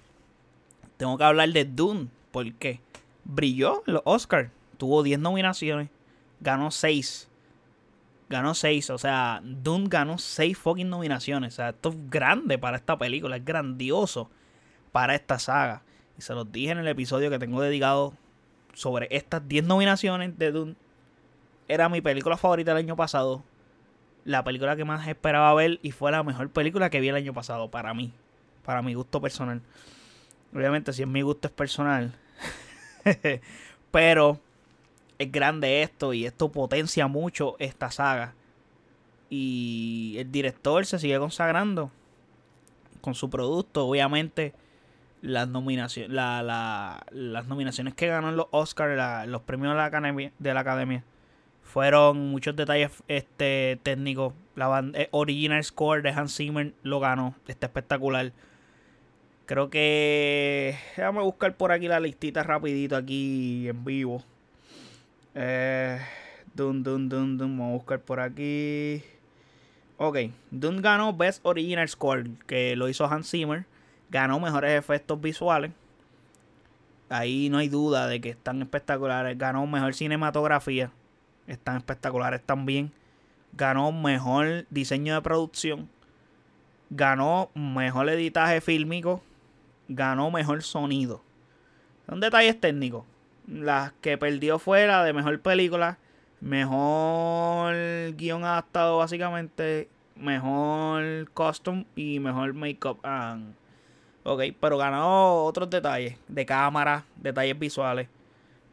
tengo que hablar de Dune. Porque brilló en los Oscars. Tuvo 10 nominaciones. Ganó 6. Ganó 6. O sea, Dune ganó 6 fucking nominaciones. O sea, esto es grande para esta película. Es grandioso para esta saga. Y se los dije en el episodio que tengo dedicado sobre estas 10 nominaciones de Dune. Era mi película favorita del año pasado. La película que más esperaba ver y fue la mejor película que vi el año pasado para mí para mi gusto personal. Obviamente, si es mi gusto es personal. Pero es grande esto y esto potencia mucho esta saga. Y el director se sigue consagrando con su producto. Obviamente, las nominaciones, la, las nominaciones que ganó en los Oscars, los premios de la academia, fueron muchos detalles este, técnicos. La banda, eh, original score de Hans Zimmer lo ganó. Está espectacular. Creo que... Déjame buscar por aquí la listita rapidito aquí en vivo. Eh, dun, dun, dun, dun. Vamos a buscar por aquí. Ok. Dun ganó Best Original Score, que lo hizo Hans Zimmer. Ganó mejores efectos visuales. Ahí no hay duda de que están espectaculares. Ganó mejor cinematografía. Están espectaculares también. Ganó mejor diseño de producción. Ganó mejor editaje fílmico ganó mejor sonido. Son detalles técnicos. Las que perdió fue la de mejor película, mejor guion adaptado básicamente, mejor costume y mejor makeup. Ok, pero ganó otros detalles de cámara, detalles visuales.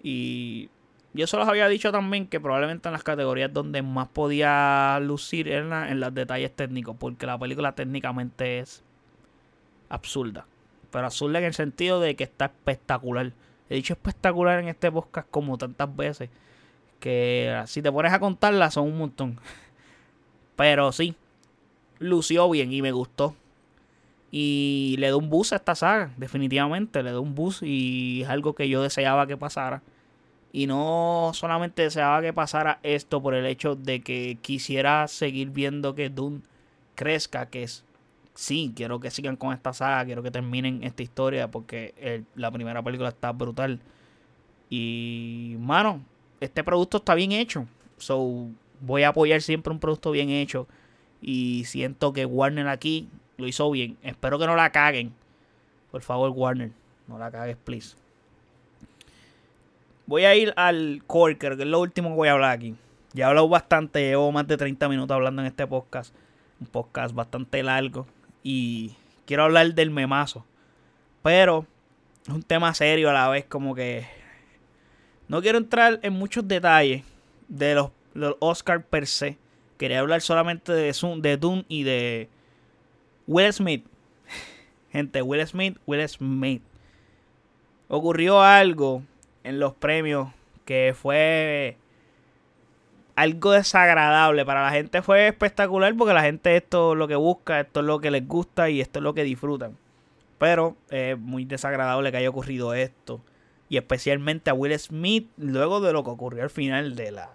Y yo se los había dicho también que probablemente en las categorías donde más podía lucir eran en los detalles técnicos, porque la película técnicamente es absurda. Pero azul en el sentido de que está espectacular. He dicho espectacular en este podcast como tantas veces. Que si te pones a contarlas son un montón. Pero sí, lució bien y me gustó. Y le doy un bus a esta saga, definitivamente. Le doy un bus y es algo que yo deseaba que pasara. Y no solamente deseaba que pasara esto por el hecho de que quisiera seguir viendo que Dune crezca, que es sí, quiero que sigan con esta saga, quiero que terminen esta historia porque la primera película está brutal. Y, mano, este producto está bien hecho. So, voy a apoyar siempre un producto bien hecho. Y siento que Warner aquí lo hizo bien. Espero que no la caguen. Por favor, Warner, no la cagues, please. Voy a ir al Corker, que es lo último que voy a hablar aquí. Ya he hablado bastante, llevo más de 30 minutos hablando en este podcast. Un podcast bastante largo y quiero hablar del memazo. Pero es un tema serio a la vez, como que no quiero entrar en muchos detalles de los, los Oscar per se. Quería hablar solamente de, de Dune y de Will Smith. Gente, Will Smith, Will Smith. ocurrió algo en los premios que fue algo desagradable. Para la gente fue espectacular porque la gente esto es lo que busca, esto es lo que les gusta y esto es lo que disfrutan. Pero es muy desagradable que haya ocurrido esto. Y especialmente a Will Smith luego de lo que ocurrió al final de la,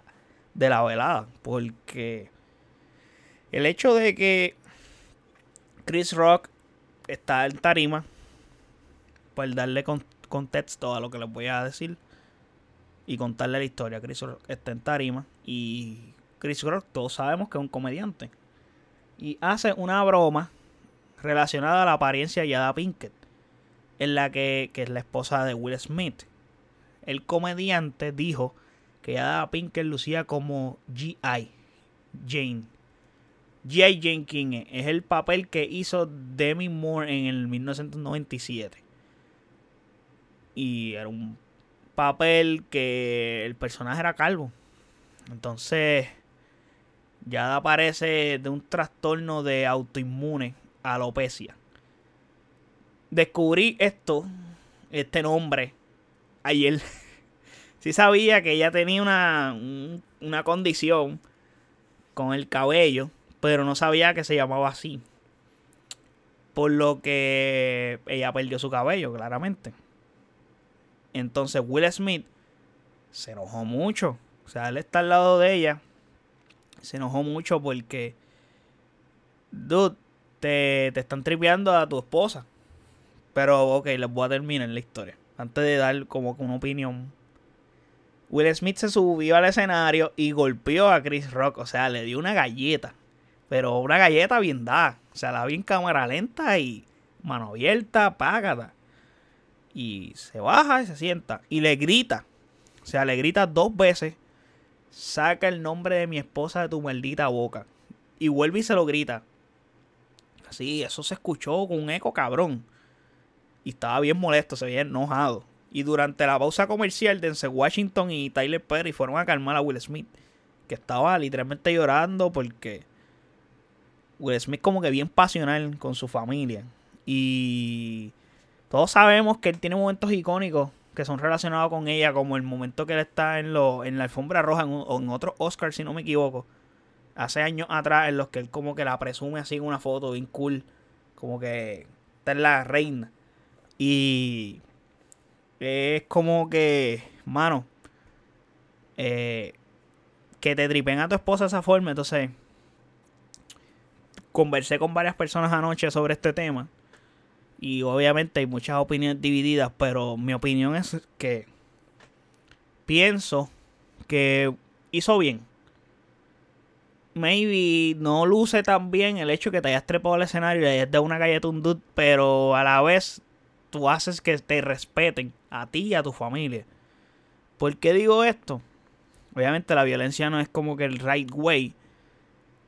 de la velada. Porque el hecho de que Chris Rock está en tarima, pues darle contexto a lo que les voy a decir y contarle la historia. Chris Rock está en tarima y Chris Rock todos sabemos que es un comediante. Y hace una broma relacionada a la apariencia de Yada Pinkett, en la que, que es la esposa de Will Smith. El comediante dijo que Yada Pinkett lucía como G.I. Jane. G.I. Jane King es el papel que hizo Demi Moore en el 1997. Y era un papel que el personaje era calvo. Entonces, ya aparece de un trastorno de autoinmune alopecia. Descubrí esto, este nombre, ayer. sí sabía que ella tenía una, una condición con el cabello, pero no sabía que se llamaba así. Por lo que ella perdió su cabello, claramente. Entonces Will Smith se enojó mucho. O sea, él está al lado de ella. Se enojó mucho porque, dude, te, te están tripeando a tu esposa. Pero, ok, les voy a terminar la historia. Antes de dar como una opinión. Will Smith se subió al escenario y golpeó a Chris Rock. O sea, le dio una galleta. Pero una galleta bien dada. O sea, la vi en cámara lenta y mano abierta, págata y se baja y se sienta y le grita. O sea, le grita dos veces. Saca el nombre de mi esposa de tu maldita boca. Y vuelve y se lo grita. Así, eso se escuchó con un eco cabrón. Y estaba bien molesto, se veía enojado. Y durante la pausa comercial, Denzel Washington y Tyler Perry fueron a calmar a Will Smith. Que estaba literalmente llorando porque Will Smith como que bien pasional con su familia. Y todos sabemos que él tiene momentos icónicos que son relacionados con ella, como el momento que él está en, lo, en la alfombra roja o en otro Oscar, si no me equivoco. Hace años atrás, en los que él como que la presume así en una foto bien cool. Como que está en la reina. Y es como que, mano, eh, que te tripen a tu esposa de esa forma. Entonces, conversé con varias personas anoche sobre este tema. Y obviamente hay muchas opiniones divididas, pero mi opinión es que pienso que hizo bien. Maybe no luce tan bien el hecho que te hayas trepado al escenario y le hayas dado una galleta a un dude, pero a la vez tú haces que te respeten a ti y a tu familia. ¿Por qué digo esto? Obviamente la violencia no es como que el right way.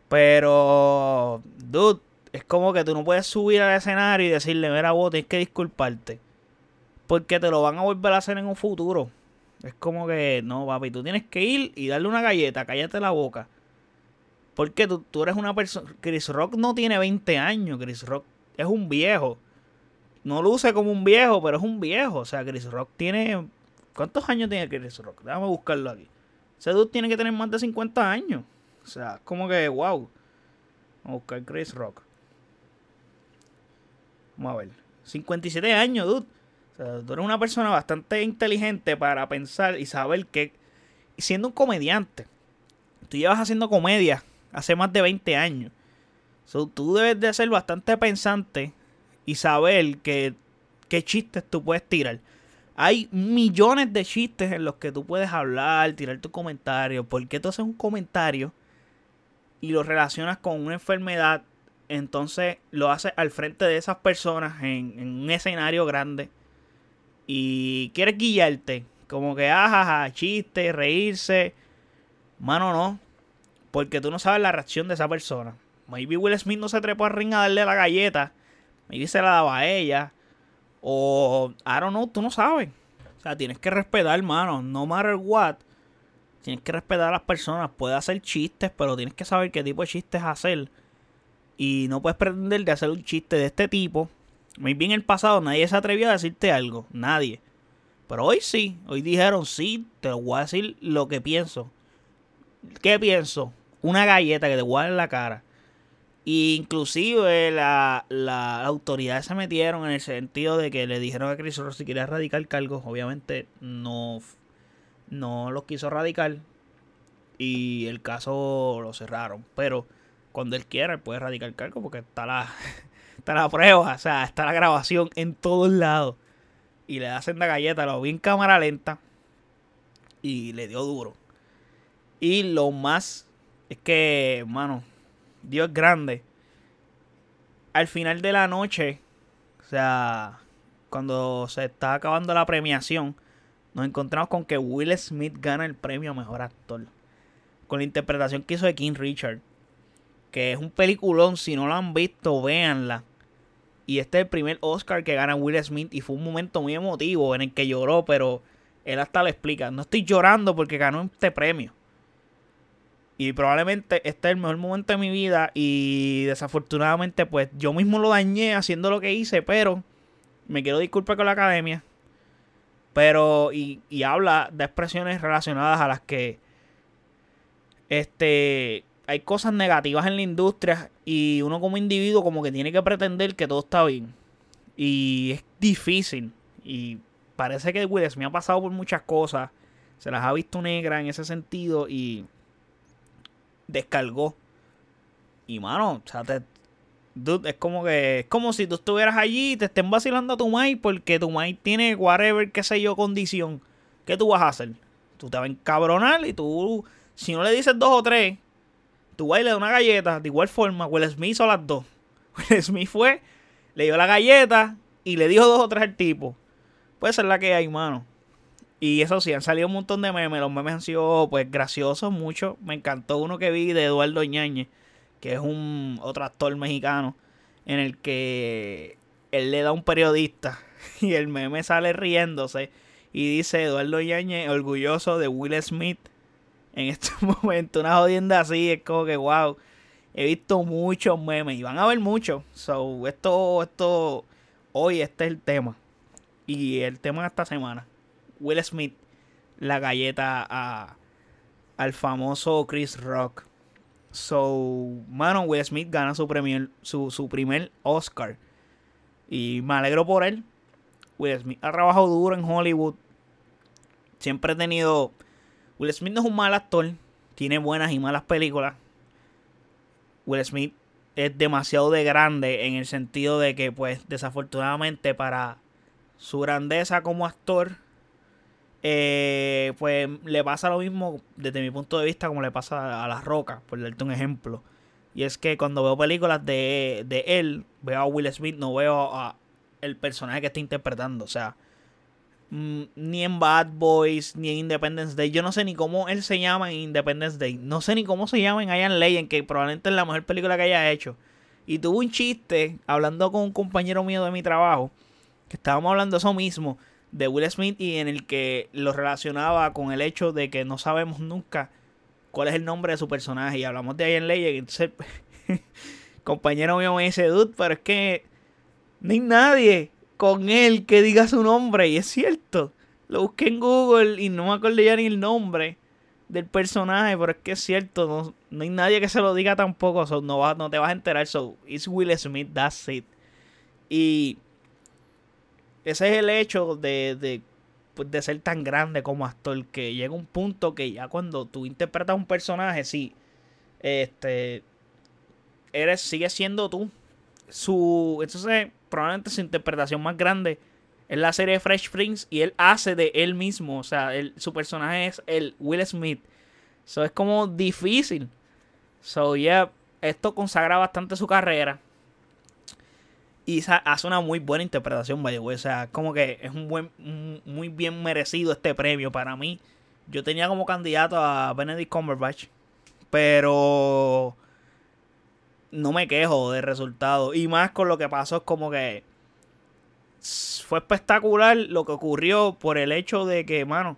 Pero, dude, es como que tú no puedes subir al escenario y decirle, mira vos, tienes que disculparte. Porque te lo van a volver a hacer en un futuro. Es como que, no, papi, tú tienes que ir y darle una galleta, cállate la boca. Porque tú, tú eres una persona... Chris Rock no tiene 20 años, Chris Rock es un viejo. No luce como un viejo, pero es un viejo. O sea, Chris Rock tiene... ¿Cuántos años tiene Chris Rock? Déjame buscarlo aquí. Ese dude tiene que tener más de 50 años. O sea, como que, wow. Vamos a buscar Chris Rock. Vamos a ver. 57 años, dude. O sea, tú eres una persona bastante inteligente para pensar y saber que, siendo un comediante, tú llevas haciendo comedia hace más de 20 años. So, tú debes de ser bastante pensante y saber que, qué chistes tú puedes tirar. Hay millones de chistes en los que tú puedes hablar, tirar tu comentario. ¿Por qué tú haces un comentario y lo relacionas con una enfermedad entonces lo hace al frente de esas personas en, un escenario grande. Y quiere guiarte. Como que, ajaja, chiste, reírse. Mano, no. Porque tú no sabes la reacción de esa persona. Maybe Will Smith no se trepó al ring a darle la galleta. Maybe se la daba a ella. O, I don't know, tú no sabes. O sea, tienes que respetar, mano. No matter what. Tienes que respetar a las personas. Puede hacer chistes, pero tienes que saber qué tipo de chistes hacer y no puedes pretender de hacer un chiste de este tipo. Muy bien en el pasado nadie se atrevió a decirte algo. Nadie. Pero hoy sí, hoy dijeron sí, te voy a decir lo que pienso. ¿Qué pienso? Una galleta que te voy a dar en la cara. inclusive la, la, autoridades se metieron en el sentido de que le dijeron a Chris si quería radicar cargos. Obviamente no, no los quiso radicar. Y el caso lo cerraron. Pero cuando él quiera, él puede radicar cargos porque está la, está la prueba. O sea, está la grabación en todos lados y le hacen la galleta, lo vi en cámara lenta y le dio duro. Y lo más es que, mano, Dios es grande. Al final de la noche, o sea, cuando se está acabando la premiación, nos encontramos con que Will Smith gana el premio a mejor actor. Con la interpretación que hizo de King Richard. Que es un peliculón, si no lo han visto, véanla. Y este es el primer Oscar que gana Will Smith y fue un momento muy emotivo en el que lloró, pero él hasta le explica, no estoy llorando porque ganó este premio. Y probablemente este es el mejor momento de mi vida y desafortunadamente pues yo mismo lo dañé haciendo lo que hice, pero me quiero disculpar con la academia. Pero, y, y habla de expresiones relacionadas a las que este hay cosas negativas en la industria y uno como individuo como que tiene que pretender que todo está bien. Y es difícil. Y parece que Will me ha pasado por muchas cosas. Se las ha visto negra en ese sentido y descargó. Y mano, o sea, es como que es como si tú estuvieras allí y te estén vacilando a tu mai porque tu mai tiene whatever, qué sé yo, condición. ¿Qué tú vas a hacer? Tú te vas a encabronar y tú, si no le dices dos o tres, güey le da una galleta, de igual forma, Will Smith hizo las dos. Will Smith fue, le dio la galleta y le dijo dos o tres al tipo. Puede ser la que hay, mano. Y eso sí, han salido un montón de memes. Los memes han sido, pues, graciosos, mucho. Me encantó uno que vi de Eduardo Ñañez, que es un otro actor mexicano, en el que él le da a un periodista y el meme sale riéndose y dice Eduardo Ñañez, orgulloso de Will Smith en este momento. Una jodienda así es como que, wow. He visto muchos memes y van a ver muchos. So, esto, esto, hoy este es el tema. Y el tema de esta semana. Will Smith, la galleta a, al famoso Chris Rock. So, mano, Will Smith gana su, premier, su, su primer Oscar. Y me alegro por él. Will Smith ha trabajado duro en Hollywood. Siempre he tenido Will Smith no es un mal actor. Tiene buenas y malas películas. Will Smith es demasiado de grande en el sentido de que, pues, desafortunadamente para su grandeza como actor, eh, pues le pasa lo mismo desde mi punto de vista como le pasa a La Roca, por darte un ejemplo. Y es que cuando veo películas de, de él, veo a Will Smith, no veo a el personaje que está interpretando. O sea, ni en Bad Boys, ni en Independence Day. Yo no sé ni cómo él se llama en Independence Day. No sé ni cómo se llama en Ian Legend, que probablemente es la mejor película que haya hecho. Y tuvo un chiste hablando con un compañero mío de mi trabajo, que estábamos hablando eso mismo, de Will Smith, y en el que lo relacionaba con el hecho de que no sabemos nunca cuál es el nombre de su personaje. Y hablamos de Ian Legend, y entonces compañero mío me dice, dude, pero es que hay nadie con él que diga su nombre. Y es cierto. Lo busqué en Google y no me acuerdo ya ni el nombre del personaje, pero es que es cierto. No, hay nadie que se lo diga tampoco. no, no te vas a enterar. So, it's Will Smith, that's it. Y ese es el hecho de, de, pues, de ser tan grande como actor. Que llega un punto que ya cuando tú interpretas un personaje, sí. Este. Eres, sigue siendo tú. Su. Entonces probablemente su interpretación más grande es la serie Fresh Prince y él hace de él mismo. O sea, su personaje es el Will Smith. Eso es como difícil. So, yeah, esto consagra bastante su carrera. Y hace una muy buena interpretación, by O sea, como que es un buen, muy bien merecido este premio para mí. Yo tenía como candidato a Benedict Cumberbatch. Pero no me quejo del resultado. Y más con lo que pasó es como que fue espectacular lo que ocurrió por el hecho de que, mano,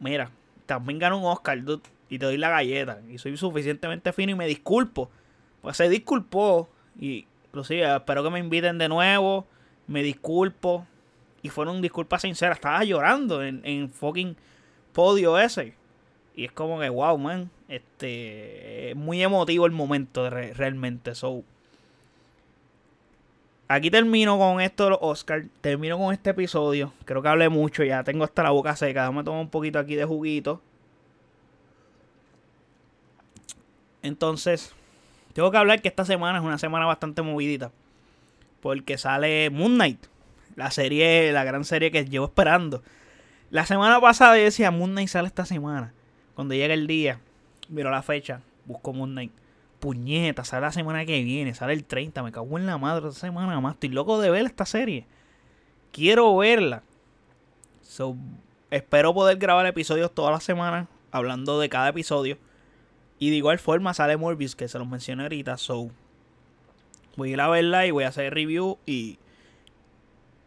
mira, también ganó un Oscar y te doy la galleta. Y soy suficientemente fino y me disculpo. Pues se disculpó. Y inclusive espero que me inviten de nuevo. Me disculpo. Y fueron disculpas sinceras. Estaba llorando en, en fucking podio ese. Y es como que, wow, man. Este. Es muy emotivo el momento realmente. So. Aquí termino con esto de los Oscars. Termino con este episodio. Creo que hablé mucho. Ya tengo hasta la boca seca. Déjame tomar un poquito aquí de juguito. Entonces. Tengo que hablar que esta semana es una semana bastante movidita. Porque sale Moon Knight. La serie, la gran serie que llevo esperando. La semana pasada yo decía Moon Knight sale esta semana. Cuando llega el día, miro la fecha, busco Moon Knight. Puñeta, sale la semana que viene, sale el 30, me cago en la madre esta semana más. Estoy loco de ver esta serie. Quiero verla. So, espero poder grabar episodios todas las semanas, hablando de cada episodio. Y de igual forma sale Morbius, que se los mencioné ahorita. So, voy a ir a verla y voy a hacer review. Y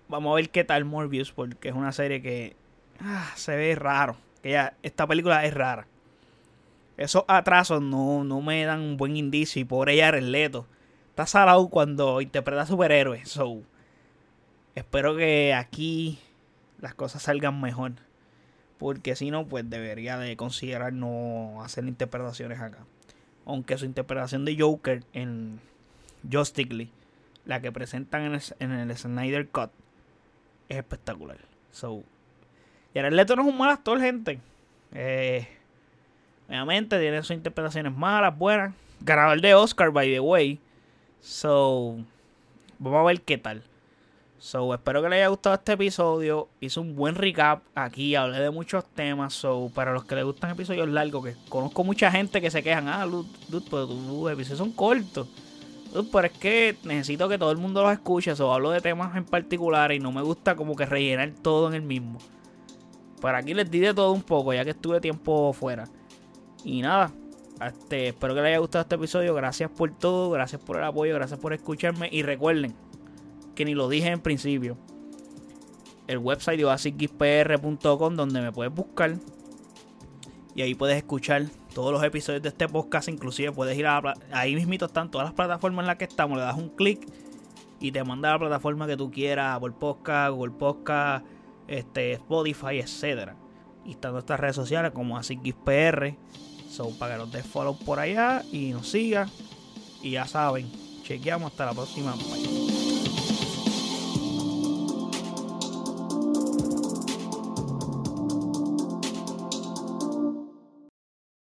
vamos a ver qué tal Morbius, porque es una serie que ah, se ve raro. Que ya, esta película es rara. Esos atrasos no, no me dan un buen indicio. Y por ella Leto está salado cuando interpreta superhéroes. So, espero que aquí las cosas salgan mejor. Porque si no, pues debería de considerar no hacer interpretaciones acá. Aunque su interpretación de Joker en Justice League, la que presentan en el, en el Snyder Cut, es espectacular. So, Jared Leto no es un mal actor, gente. Eh, obviamente tiene sus interpretaciones malas, buenas. Ganador de Oscar, by the way. So, vamos a ver qué tal. So, espero que les haya gustado este episodio. Hice un buen recap aquí, hablé de muchos temas. So, para los que les gustan episodios largos, que conozco mucha gente que se quejan, ah, dude, pero tus episodios son cortos. pero es que necesito que todo el mundo los escuche. So, hablo de temas en particular y no me gusta como que rellenar todo en el mismo. Pero aquí les di de todo un poco, ya que estuve tiempo fuera. Y nada, este, espero que les haya gustado este episodio. Gracias por todo, gracias por el apoyo, gracias por escucharme. Y recuerden, que ni lo dije en principio. El website de oasispr.com donde me puedes buscar. Y ahí puedes escuchar todos los episodios de este podcast. Inclusive puedes ir a la, ahí mismito están todas las plataformas en las que estamos. Le das un clic y te manda a la plataforma que tú quieras. Por Podcast, Google Podcast, este, Spotify, etcétera. Y están nuestras redes sociales como AsiXPR. Son para que nos des follow por allá y nos siga. Y ya saben, chequeamos hasta la próxima.